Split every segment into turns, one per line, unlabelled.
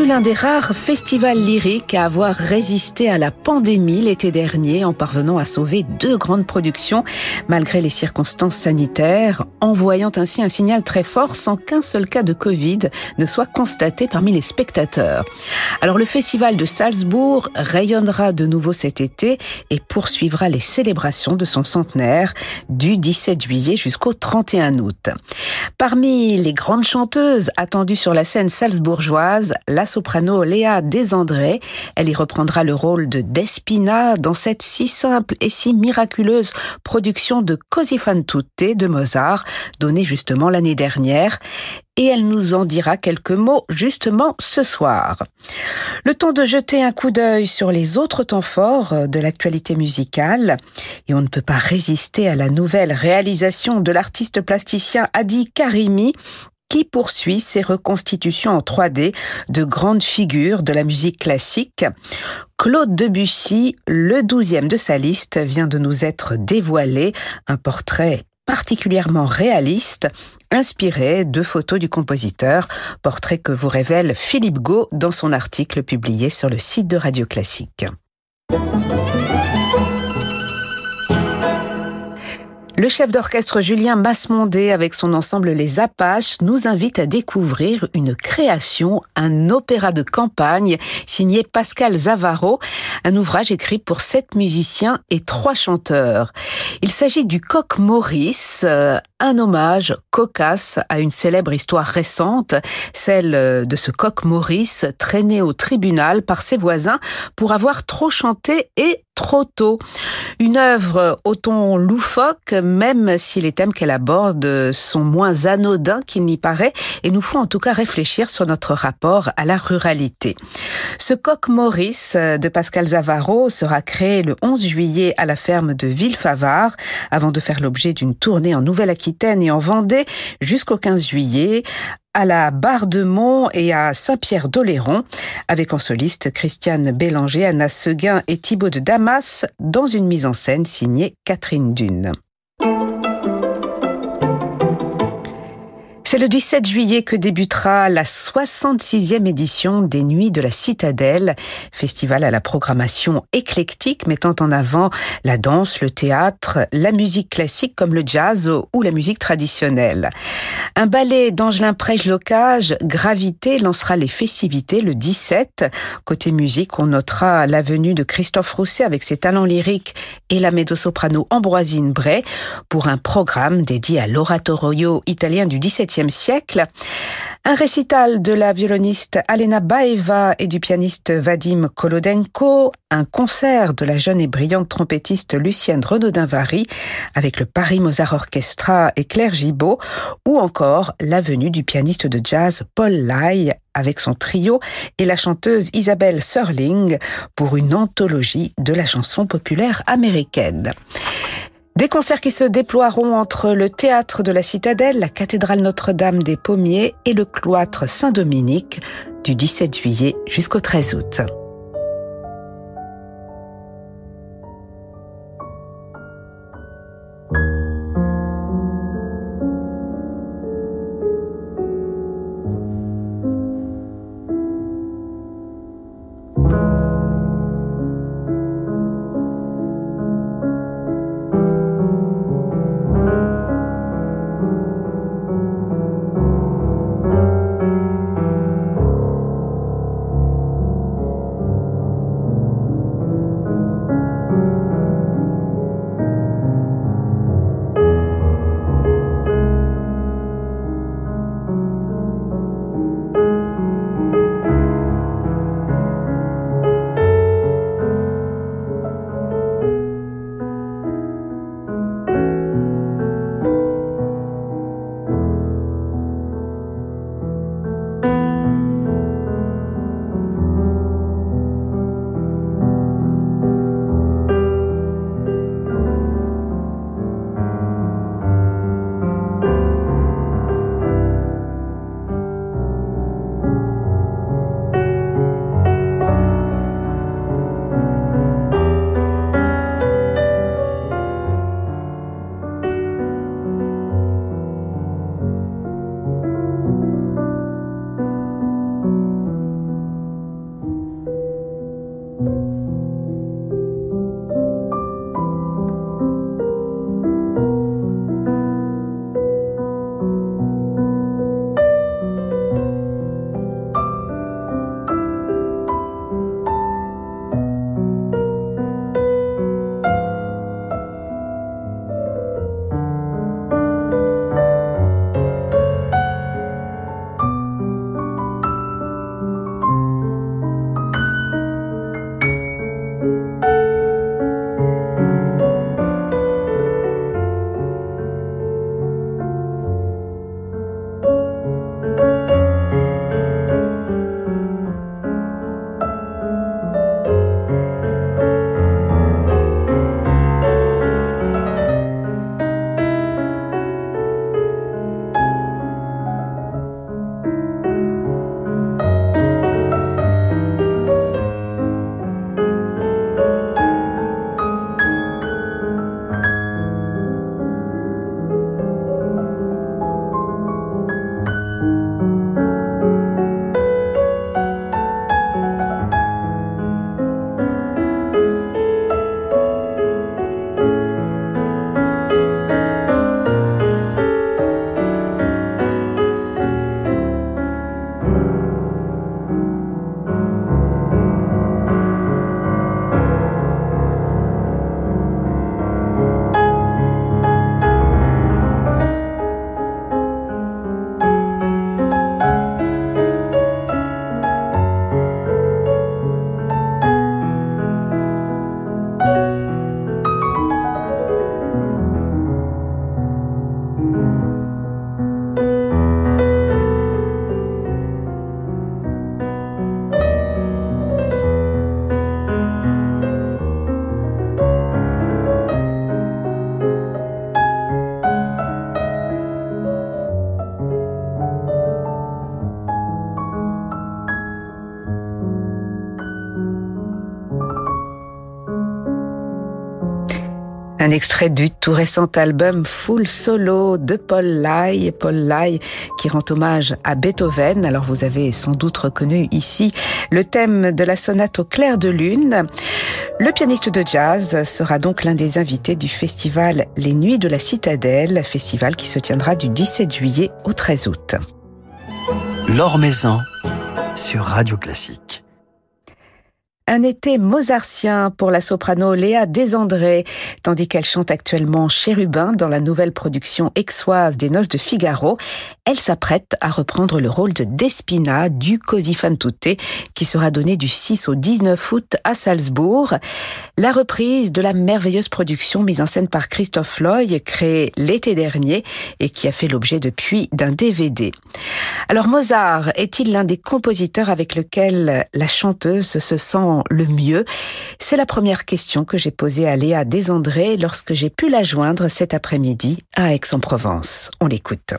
Fut l'un des rares festivals lyriques à avoir résisté à la pandémie l'été dernier en parvenant à sauver deux grandes productions malgré les circonstances sanitaires, envoyant ainsi un signal très fort sans qu'un seul cas de Covid ne soit constaté parmi les spectateurs. Alors le festival de Salzbourg rayonnera de nouveau cet été et poursuivra les célébrations de son centenaire du 17 juillet jusqu'au 31 août. Parmi les grandes chanteuses attendues sur la scène salzbourgeoise, la soprano Léa Desandré. Elle y reprendra le rôle de Despina dans cette si simple et si miraculeuse production de Così fan tutte de Mozart, donnée justement l'année dernière et elle nous en dira quelques mots justement ce soir. Le temps de jeter un coup d'œil sur les autres temps forts de l'actualité musicale et on ne peut pas résister à la nouvelle réalisation de l'artiste plasticien Adi Karimi qui poursuit ses reconstitutions en 3D de grandes figures de la musique classique. Claude Debussy, le douzième de sa liste, vient de nous être dévoilé, un portrait particulièrement réaliste, inspiré de photos du compositeur, portrait que vous révèle Philippe Gau dans son article publié sur le site de Radio Classique. Le chef d'orchestre Julien Masmondé, avec son ensemble Les Apaches, nous invite à découvrir une création, un opéra de campagne signé Pascal Zavaro, un ouvrage écrit pour sept musiciens et trois chanteurs. Il s'agit du Coq Maurice, euh, un hommage cocasse à une célèbre histoire récente, celle de ce coq Maurice traîné au tribunal par ses voisins pour avoir trop chanté et trop tôt. Une œuvre au ton loufoque, même si les thèmes qu'elle aborde sont moins anodins qu'il n'y paraît, et nous font en tout cas réfléchir sur notre rapport à la ruralité. Ce coq Maurice de Pascal Zavaro sera créé le 11 juillet à la ferme de Villefavard, avant de faire l'objet d'une tournée en Nouvelle-Aquitaine et en Vendée jusqu'au 15 juillet à la Barre de Mont et à Saint-Pierre-d'Oléron, avec en soliste Christiane Bélanger, Anna Seguin et Thibaut de Damas, dans une mise en scène signée Catherine Dune. C'est le 17 juillet que débutera la 66e édition des Nuits de la Citadelle, festival à la programmation éclectique mettant en avant la danse, le théâtre, la musique classique comme le jazz ou la musique traditionnelle. Un ballet d'Angelin Prège-Locage, Gravité, lancera les festivités le 17. Côté musique, on notera la venue de Christophe Rousset avec ses talents lyriques et la mezzo-soprano Ambroisine Bray pour un programme dédié à l'oratorio italien du 17e Un récital de la violoniste Alena Baeva et du pianiste Vadim Kolodenko, un concert de la jeune et brillante trompettiste Lucienne Renaudin-Vary avec le Paris Mozart Orchestra et Claire Gibault, ou encore la venue du pianiste de jazz Paul Lai avec son trio et la chanteuse Isabelle Serling pour une anthologie de la chanson populaire américaine. Des concerts qui se déploieront entre le théâtre de la Citadelle, la cathédrale Notre-Dame des Pommiers et le cloître Saint-Dominique du 17 juillet jusqu'au 13 août. Un extrait du tout récent album Full Solo de Paul Lai. Paul Lai qui rend hommage à Beethoven. Alors vous avez sans doute reconnu ici le thème de la sonate au clair de lune. Le pianiste de jazz sera donc l'un des invités du festival Les Nuits de la Citadelle, festival qui se tiendra du 17 juillet au 13 août.
L'Or sur Radio Classique.
Un été mozartien pour la soprano Léa Desandré, tandis qu'elle chante actuellement Chérubin dans la nouvelle production exoise des Noces de Figaro. Elle s'apprête à reprendre le rôle de Despina du Così fan tutte, qui sera donné du 6 au 19 août à Salzbourg. La reprise de la merveilleuse production mise en scène par Christophe Loy, créée l'été dernier et qui a fait l'objet depuis d'un DVD. Alors Mozart est-il l'un des compositeurs avec lequel la chanteuse se sent le mieux C'est la première question que j'ai posée à Léa Desandré lorsque j'ai pu la joindre cet après-midi à Aix-en-Provence. On l'écoute.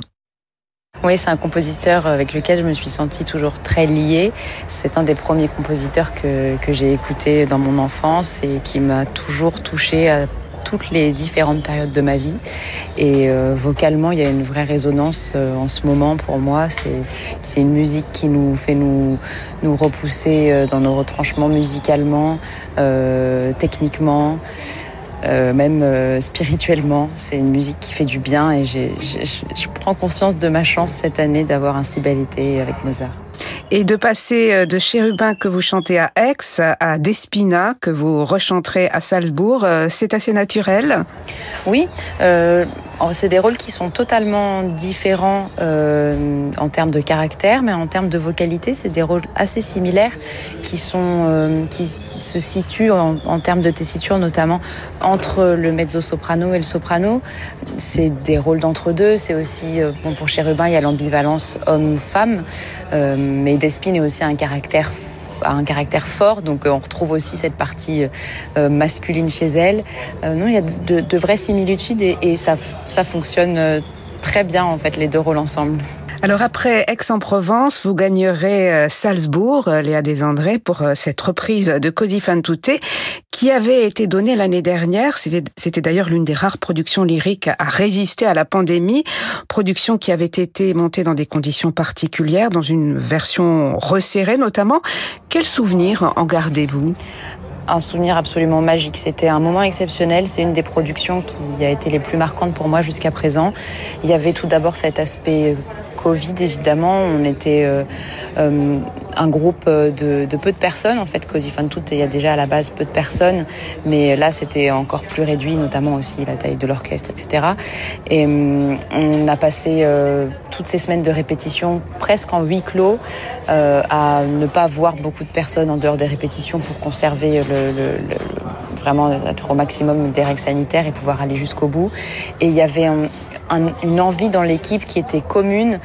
Oui, c'est un compositeur avec lequel je me suis sentie toujours très liée. C'est un des premiers compositeurs que, que j'ai écouté dans mon enfance et qui m'a toujours touchée à toutes les différentes périodes de ma vie. Et euh, vocalement, il y a une vraie résonance euh, en ce moment pour moi. C'est une musique qui nous fait nous, nous repousser euh, dans nos retranchements musicalement, techniquement. même spirituellement. C'est une musique qui fait du bien et je prends conscience de ma chance cette année d'avoir un si bel été avec Mozart.
Et de passer euh, de Chérubin que vous chantez à Aix à Despina que vous rechanterez à Salzbourg, euh, c'est assez naturel?
Oui, euh, c'est des rôles qui sont totalement différents euh, en termes de caractère, mais en termes de vocalité, c'est des rôles assez similaires qui qui se situent en, termes de tessiture notamment entre le mezzo-soprano et le soprano. C'est des rôles d'entre deux. C'est aussi bon pour Chérubin, il y a l'ambivalence homme-femme, mais Despine est aussi un caractère un caractère fort, donc euh, on retrouve aussi cette partie euh, masculine chez elle. Euh, non, il y a de, vraies similitudes et, et ça, ça fonctionne très bien en fait les deux rôles ensemble.
Alors après Aix-en-Provence, vous gagnerez euh, Salzbourg, euh, Léa Desandré, pour euh, cette reprise de Così fan tutte, qui avait été donnée l'année dernière. C'était d'ailleurs l'une des rares productions lyriques à résister à la pandémie, production qui avait été montée dans des conditions particulières, dans une version resserrée notamment. Quel souvenir en gardez-vous?
Un souvenir absolument magique. C'était un moment exceptionnel. C'est une des productions qui a été les plus marquantes pour moi jusqu'à présent. Il y avait tout d'abord cet aspect Covid, évidemment, on était euh, euh, un groupe de, peu de personnes. En fait, Cozy Fun Tout, il y a déjà à la base peu de personnes, mais là, c'était encore plus réduit, notamment aussi la taille de l'orchestre, etc. Et euh, on a passé toutes ces semaines de répétition presque en huis clos à ne pas voir beaucoup de personnes en dehors des répétitions pour conserver le, vraiment être au maximum des règles sanitaires et pouvoir aller jusqu'au bout. Et il y avait une envie dans l'équipe qui était commune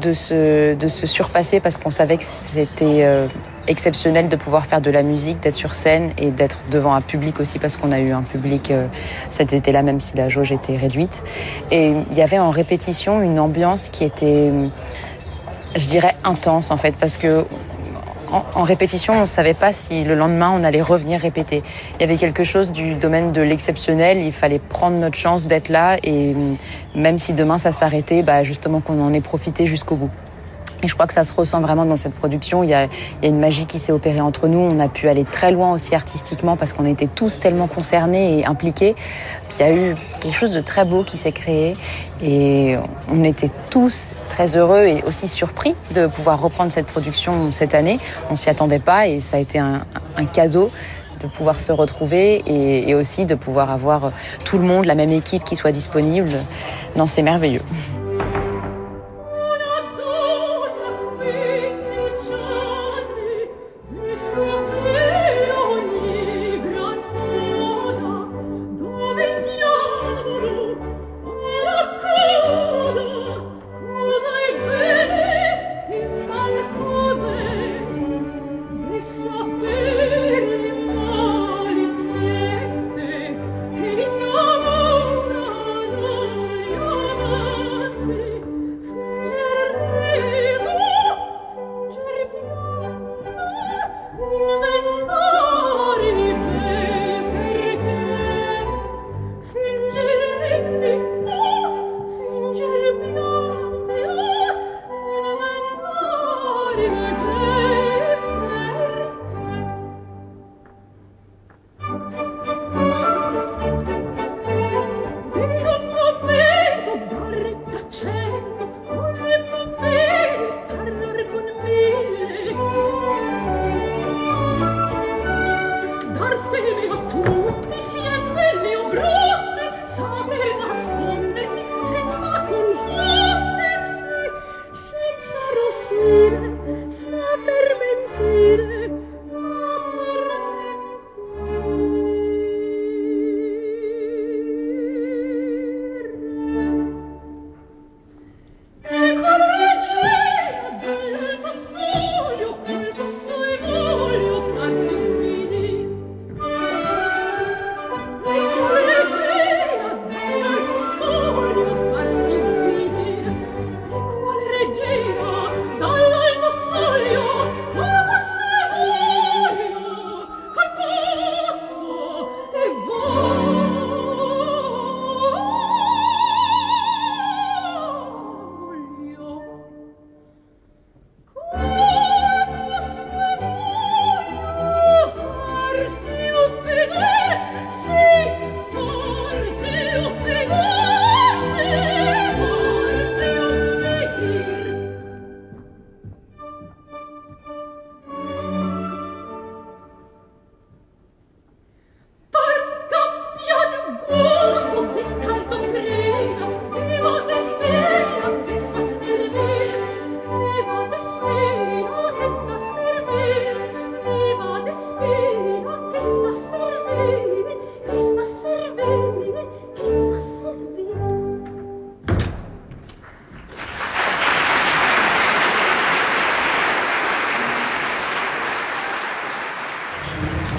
de se, de se surpasser parce qu'on savait que c'était euh, exceptionnel de pouvoir faire de la musique, d'être sur scène et d'être devant un public aussi parce qu'on a eu un public euh, cet été-là même si la jauge était réduite. Et il y avait en répétition une ambiance qui était, je dirais, intense en fait parce que en, répétition, on ne savait pas si le lendemain on allait revenir répéter. Il y avait quelque chose du domaine de l'exceptionnel. Il fallait prendre notre chance d'être là et mm, même si demain ça s'arrêtait, bah justement qu'on en ait profité jusqu'au bout. Et je crois que ça se ressent vraiment dans cette production. Il y a, une magie qui s'est opérée entre nous. On a pu aller très loin aussi artistiquement parce qu'on était tous tellement concernés et impliqués. Il y a eu quelque chose de très beau qui s'est créé. Et on était tous très heureux et aussi surpris de pouvoir reprendre cette production cette année. On s'y attendait pas et ça a été un, un cadeau de pouvoir se retrouver et, et, aussi de pouvoir avoir tout le monde, la même équipe qui soit disponible. Non, c'est merveilleux.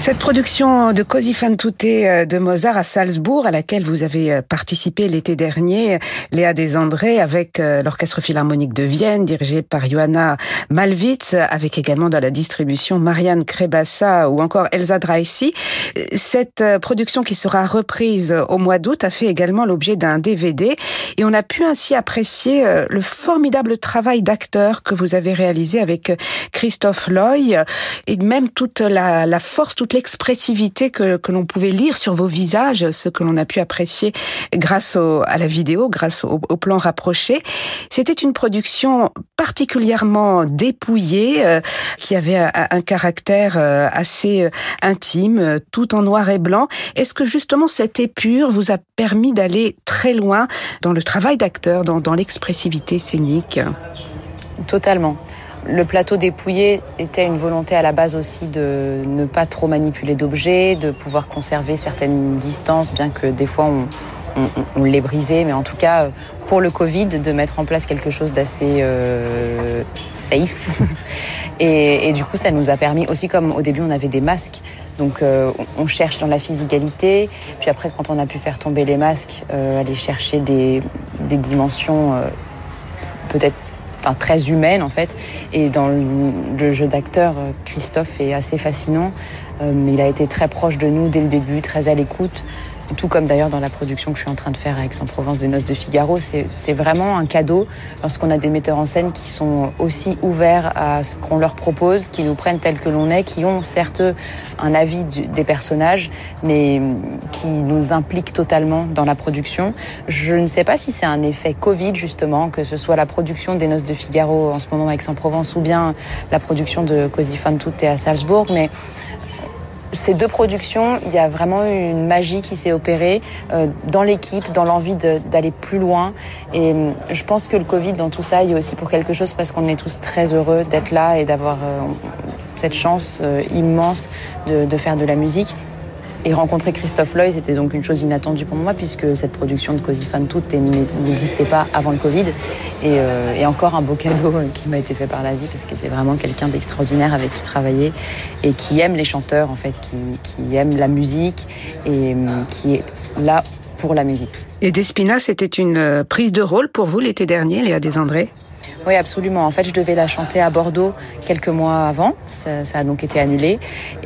Cette production de Così fan tutte euh, de Mozart à Salzbourg, à laquelle vous avez euh, participé l'été dernier, Léa Desandré, avec euh, l'Orchestre Philharmonique de Vienne, dirigé par Johanna Malwitz, avec également dans la distribution Marianne Krebassa ou encore Elsa Dreissy. Cette production qui sera reprise au mois d'août a fait également l'objet d'un DVD et on a pu ainsi apprécier le formidable travail d'acteur que vous avez réalisé avec Christophe Loy et même toute la, la force, toute l'expressivité que, l'on pouvait lire sur vos visages, ce que l'on a pu apprécier grâce à la vidéo, grâce au, plan rapproché. C'était une production particulièrement dépouillée, euh, qui avait un, caractère euh, assez euh, intime, tout en noir et blanc. Est-ce que justement cette épure vous a permis d'aller très loin dans le travail d'acteur, dans l'expressivité scénique?
Totalement. Le plateau dépouillé était une volonté à la base aussi de ne pas trop manipuler d'objets, de pouvoir conserver certaines distances, bien que des fois on, les brisait, mais en tout cas pour le Covid, de mettre en place quelque chose d'assez euh, safe. Et, du coup, ça nous a permis aussi, comme au début on avait des masques, donc euh, on cherche dans la physicalité, puis après quand on a pu faire tomber les masques, euh, aller chercher des, des dimensions peut-être enfin très humaine en fait. Et dans le, jeu d'acteur, euh, Christophe est assez fascinant. Euh, il a été très proche de nous dès le début, très à l'écoute tout comme d'ailleurs dans la production que je suis en train de faire avec Aix-en-Provence des Noces de Figaro. C'est vraiment un cadeau lorsqu'on a des metteurs en scène qui sont aussi ouverts à ce qu'on leur propose, qui nous prennent tels que l'on est, qui ont certes un avis des personnages, mais qui nous impliquent totalement dans la production. Je ne sais pas si c'est un effet Covid justement, que ce soit la production des Noces de Figaro en ce moment à Aix-en-Provence ou bien la production de Così fan tutte à Salzbourg, mais ces deux productions, il y a vraiment une magie qui s'est opérée euh, dans l'équipe, dans l'envie d'aller plus loin. Et euh, je pense que le Covid, dans tout ça, il y a aussi pour quelque chose parce qu'on est tous très heureux d'être là et d'avoir euh, cette chance immense de, de faire de la musique. Et rencontrer Christophe Loy, c'était donc une chose inattendue pour moi, puisque cette production de Cosy Fan Tout n'existait pas avant le Covid. Euh, et, encore un beau cadeau qui m'a été fait par la vie, parce que c'est vraiment quelqu'un d'extraordinaire avec qui travailler, et qui aime les chanteurs, en fait, qui, qui aime la musique, et euh, qui est là pour la musique.
Et Despina, c'était une euh, prise de rôle pour vous l'été dernier, Léa Desandré?
Oui, absolument. En fait, je devais la chanter à Bordeaux quelques mois avant. Ça, a donc été annulé.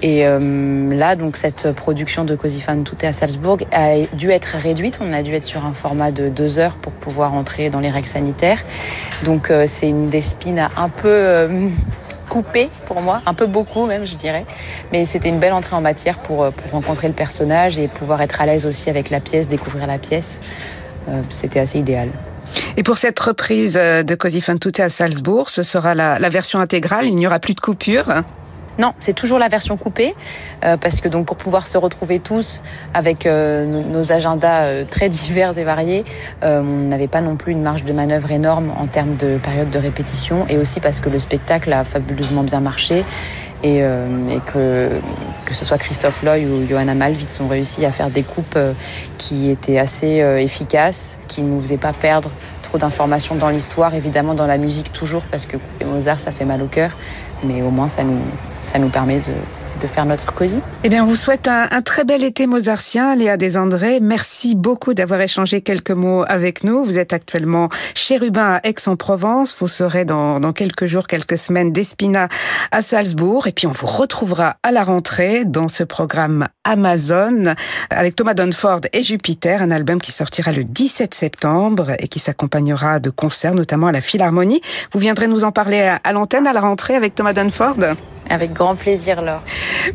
Et euh, là, donc, cette production de Cosy Fan Tout est à Salzbourg a dû être réduite. On a dû être sur un format de deux heures pour pouvoir entrer dans les règles sanitaires. Donc, euh, c'est une Despina un peu... Euh, pour moi, un peu beaucoup même, je dirais. Mais c'était une belle entrée en matière pour, pour rencontrer le personnage et pouvoir être à l'aise aussi avec la pièce, découvrir la pièce. c'était assez idéal.
Et pour cette reprise euh, de Così fan tutte à Salzbourg, ce sera la, version intégrale, il n'y aura plus de coupure.
Non, c'est toujours la version coupée, euh, parce que donc pour pouvoir se retrouver tous avec euh, nos agendas très divers et variés, on n'avait pas non plus une marge de manœuvre énorme en termes de période de répétition, et aussi parce que le spectacle a fabuleusement bien marché et, et que que ce soit Christophe Loy ou Johanna Malvitz ont réussi à faire des coupes qui étaient assez efficaces, qui ne nous faisaient pas perdre d'informations dans l'histoire, évidemment dans la musique toujours, parce que Mozart, ça fait mal au cœur, mais au moins ça nous, ça nous permet de, de faire notre cosy.
Eh bien, on vous souhaite un, un, très bel été mozartien, Léa Desandré. Merci beaucoup d'avoir échangé quelques mots avec nous. Vous êtes actuellement chez Rubin à Aix-en-Provence. Vous serez dans, dans quelques jours, quelques semaines d'Espina à Salzbourg. Et puis, on vous retrouvera à la rentrée dans ce programme Amazon avec Thomas Dunford et Jupiter, un album qui sortira le 17 septembre et qui s'accompagnera de concerts, notamment à la Philharmonie. Vous viendrez nous en parler à, à l'antenne à la rentrée avec Thomas Dunford
avec grand plaisir, Laure.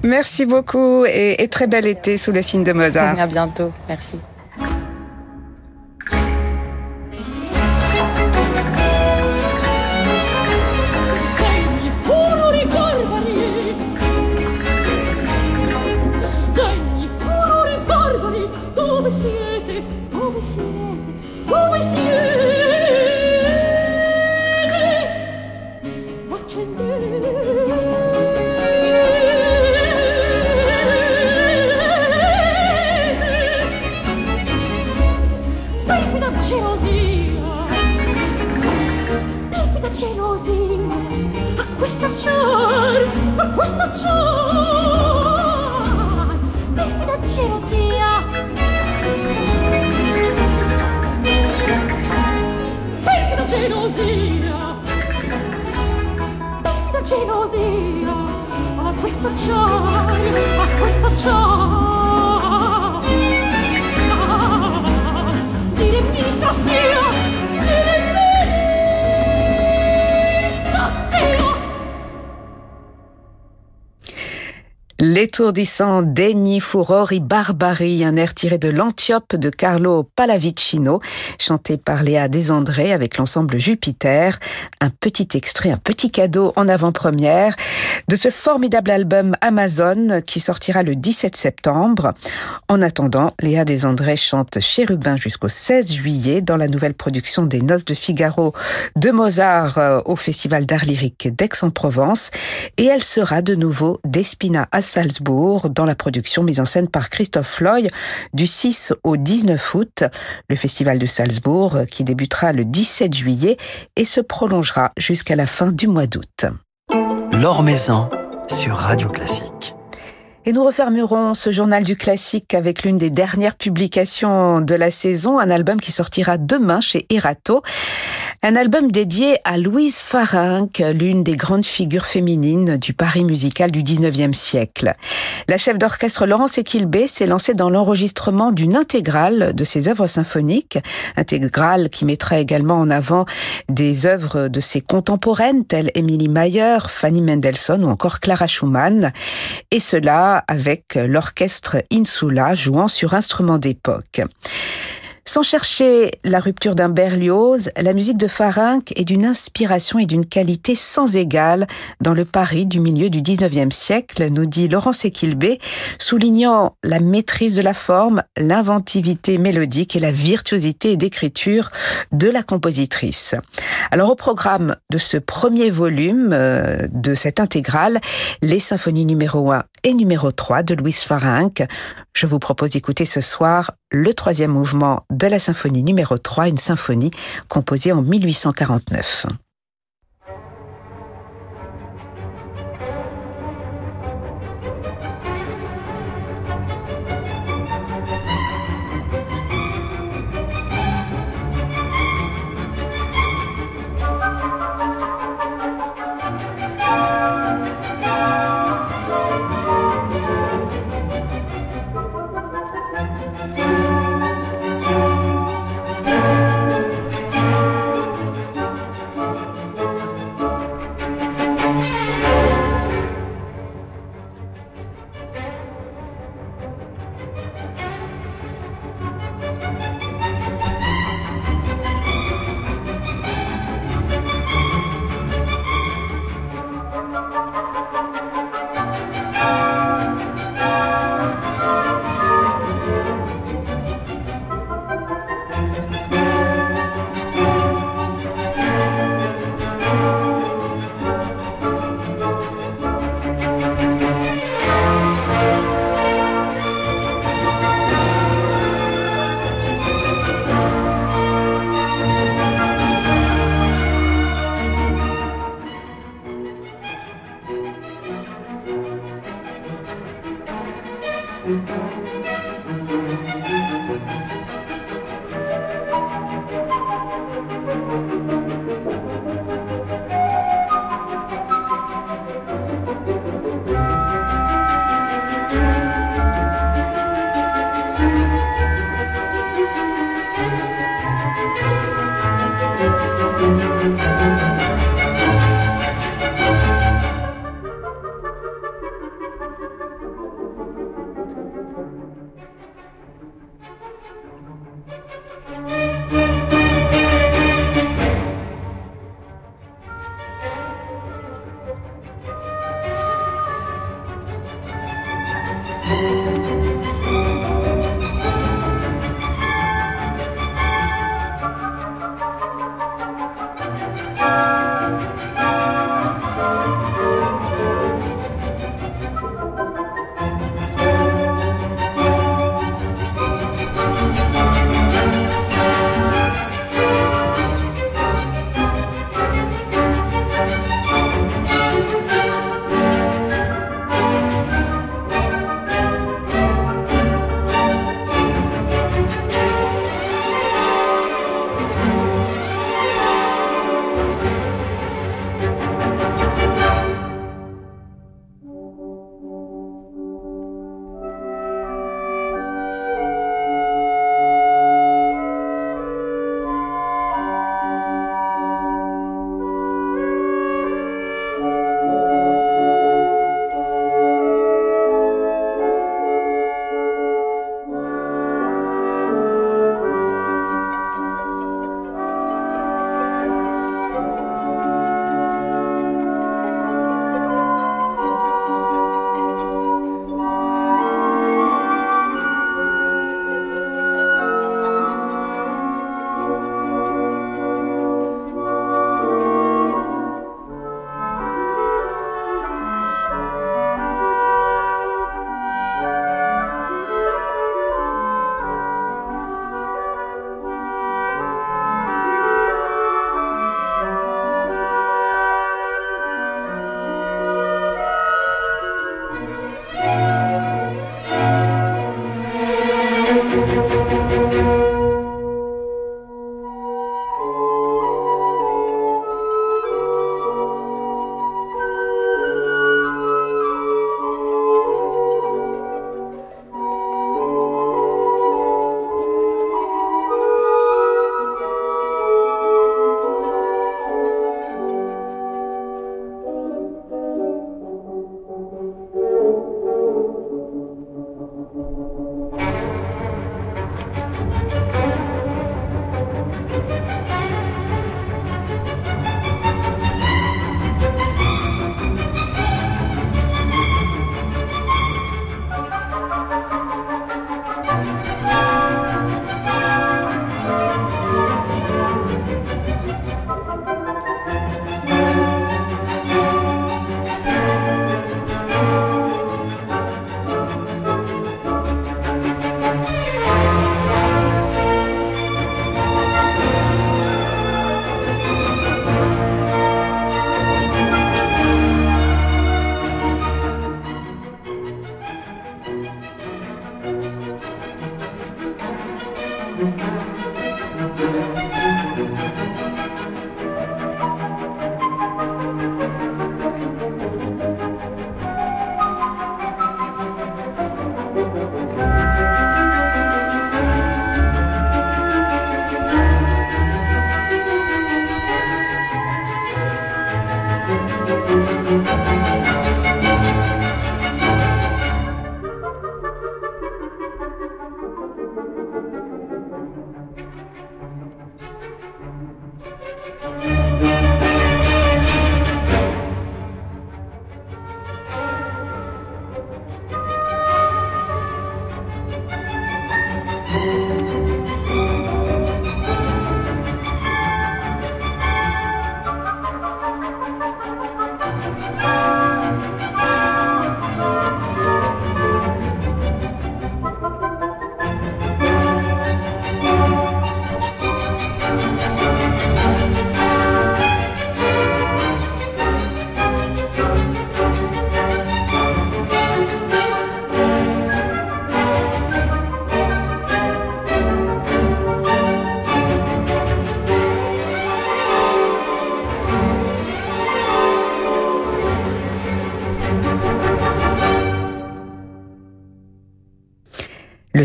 Merci beaucoup et, très bel été sous le signe de Mozart.
À bientôt. Merci.
L'étourdissant Degni Furori Barbari, un air tiré de l'Antiope de Carlo Pallavicino, chanté par Léa Desandré avec l'ensemble Jupiter. Un petit extrait, un petit cadeau en avant-première de ce formidable album Amazon qui sortira le 17 septembre. En attendant, Léa Desandré chante Chérubin jusqu'au 16 juillet dans la nouvelle production des Noces de Figaro de Mozart euh, au Festival d'art lyrique d'Aix-en-Provence et elle sera de nouveau d'Espina à Salzbourg dans la production mise en scène par Christophe Loy du 6 au 19 août. Le festival de Salzbourg qui débutera le 17 juillet et se prolongera jusqu'à la fin du mois d'août.
L'Or sur Radio Classique.
Et nous refermerons ce journal du classique avec l'une des dernières publications de la saison, un album qui sortira demain chez Erato. Un album dédié à Louise Farinck, l'une des grandes figures féminines du Paris musical du 19e siècle. La chef d'orchestre Laurence Equilbé s'est lancée dans l'enregistrement d'une intégrale de ses œuvres symphoniques, intégrale qui mettra également en avant des œuvres de ses contemporaines telles Émilie Mayer, Fanny Mendelssohn ou encore Clara Schumann. Et cela avec l'orchestre Insula jouant sur instruments d'époque. Sans chercher la rupture d'un Berlioz, la musique de Farinck est d'une inspiration et d'une qualité sans égale dans le Paris du milieu du 19e siècle, nous dit Laurence Equilbé, soulignant la maîtrise de la forme, l'inventivité mélodique et la virtuosité d'écriture de la compositrice. Alors au programme de ce premier volume euh, de cette intégrale, les symphonies numéro 1 et numéro 3 de Louise Farinck, je vous propose d'écouter ce soir le troisième mouvement de la symphonie numéro 3, une symphonie composée en 1849.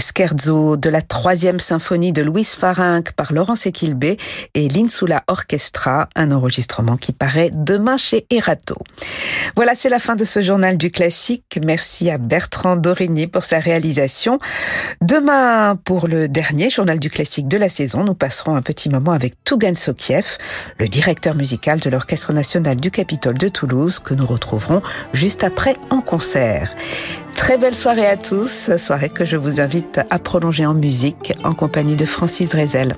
Scherzo de la troisième symphonie de Louis Farinck par Laurence Equilbé et l'Insula Orchestra, un enregistrement qui paraît demain chez Erato. Voilà, c'est la fin de ce journal du classique. Merci à Bertrand Dorigny pour sa réalisation. Demain, pour le dernier journal du classique de la saison, nous passerons un petit moment avec Tougan Sokiev, le directeur musical de l'Orchestre national du Capitole de Toulouse, que nous retrouverons juste après en concert. Très belle soirée à tous, soirée que je vous invite à prolonger en musique en compagnie de Francis Drezel.